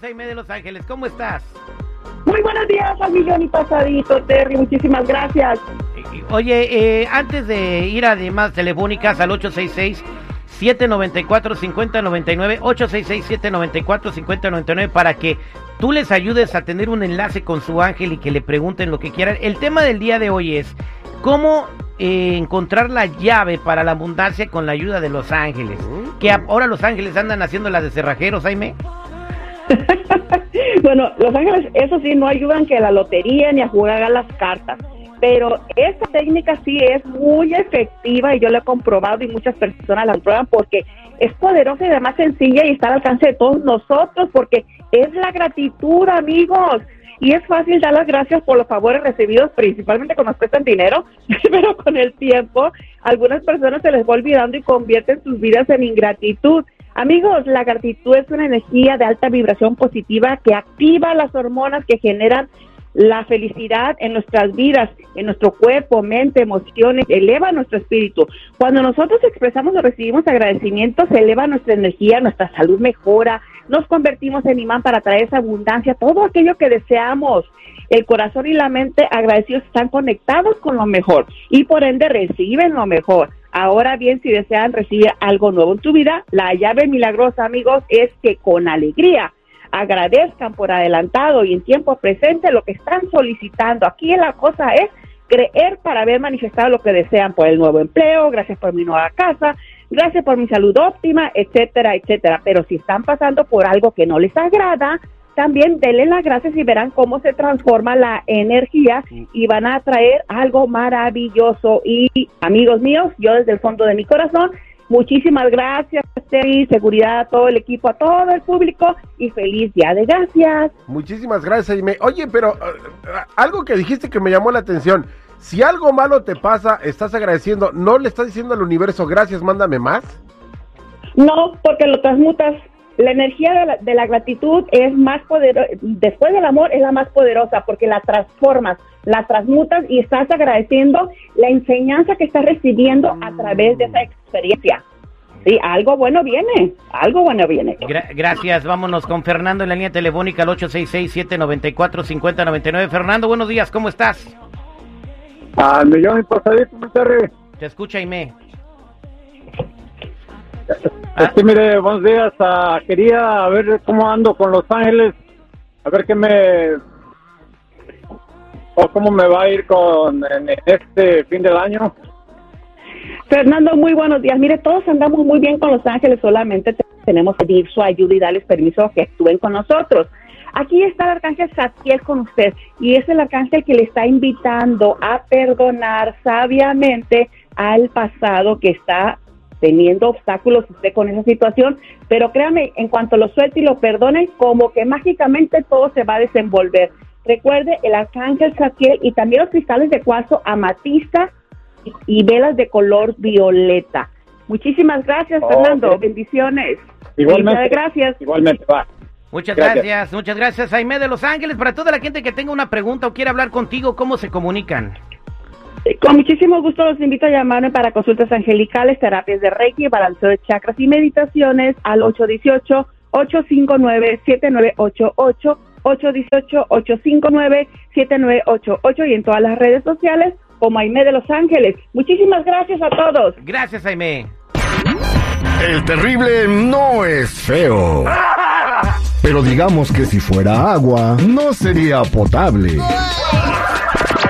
Jaime de Los Ángeles. ¿Cómo estás? Muy buenos días, al millón y pasadito, Terry. Muchísimas gracias. Oye, eh, antes de ir a demás telefónicas al 866 794 5099 866 794 5099 para que tú les ayudes a tener un enlace con su ángel y que le pregunten lo que quieran. El tema del día de hoy es cómo eh, encontrar la llave para la abundancia con la ayuda de los ángeles. Que ahora los ángeles andan haciendo las de cerrajeros, Jaime. bueno, los ángeles, eso sí, no ayudan que la lotería ni a jugar a las cartas. Pero esta técnica sí es muy efectiva y yo la he comprobado y muchas personas la prueban porque es poderosa y además sencilla y está al alcance de todos nosotros porque es la gratitud, amigos. Y es fácil dar las gracias por los favores recibidos, principalmente cuando nos dinero, pero con el tiempo algunas personas se les va olvidando y convierten sus vidas en ingratitud. Amigos, la gratitud es una energía de alta vibración positiva que activa las hormonas que generan la felicidad en nuestras vidas, en nuestro cuerpo, mente, emociones, eleva nuestro espíritu. Cuando nosotros expresamos o recibimos agradecimiento, se eleva nuestra energía, nuestra salud mejora, nos convertimos en imán para traer esa abundancia, todo aquello que deseamos. El corazón y la mente agradecidos están conectados con lo mejor y por ende reciben lo mejor. Ahora bien, si desean recibir algo nuevo en tu vida, la llave milagrosa, amigos, es que con alegría agradezcan por adelantado y en tiempo presente lo que están solicitando. Aquí la cosa es creer para haber manifestado lo que desean por el nuevo empleo, gracias por mi nueva casa, gracias por mi salud óptima, etcétera, etcétera. Pero si están pasando por algo que no les agrada, también denle las gracias y verán cómo se transforma la energía y van a traer algo maravilloso. Y amigos míos, yo desde el fondo de mi corazón Muchísimas gracias, Terry, seguridad a todo el equipo, a todo el público y feliz día de gracias. Muchísimas gracias, Jaime. Oye, pero uh, algo que dijiste que me llamó la atención. Si algo malo te pasa, estás agradeciendo, ¿no le estás diciendo al universo gracias, mándame más? No, porque lo transmutas. La energía de la, de la gratitud es más poderosa, después del amor es la más poderosa porque la transformas, la transmutas y estás agradeciendo la enseñanza que estás recibiendo a través de esa experiencia. Sí, algo bueno viene, algo bueno viene. gracias, vámonos con Fernando en la línea telefónica al 866-794-5099. Fernando, buenos días, ¿cómo estás? Al millón y pasadito, Te escucha, Aime. Sí, mire, buenos días. Uh, quería ver cómo ando con Los Ángeles, a ver qué me... o cómo me va a ir con en este fin del año. Fernando, muy buenos días. Mire, todos andamos muy bien con Los Ángeles, solamente tenemos que pedir su ayuda y darles permiso que actúen con nosotros. Aquí está el arcángel Satiel con usted y es el arcángel que le está invitando a perdonar sabiamente al pasado que está teniendo obstáculos usted con esa situación, pero créame, en cuanto lo suelte y lo perdone, como que mágicamente todo se va a desenvolver. Recuerde el arcángel Satiel y también los cristales de cuarzo amatista y velas de color violeta. Muchísimas gracias, Fernando. Bendiciones. Igualmente. gracias. Igualmente, va. Muchas gracias. muchas gracias, Jaime de Los Ángeles. Para toda la gente que tenga una pregunta o quiera hablar contigo, ¿cómo se comunican? Con muchísimo gusto los invito a llamarme para consultas angelicales, terapias de Reiki, balanceo de chakras y meditaciones al 818-859-7988, 818-859-7988 y en todas las redes sociales como Aime de Los Ángeles. Muchísimas gracias a todos. Gracias, Aime. El terrible no es feo. Pero digamos que si fuera agua, no sería potable.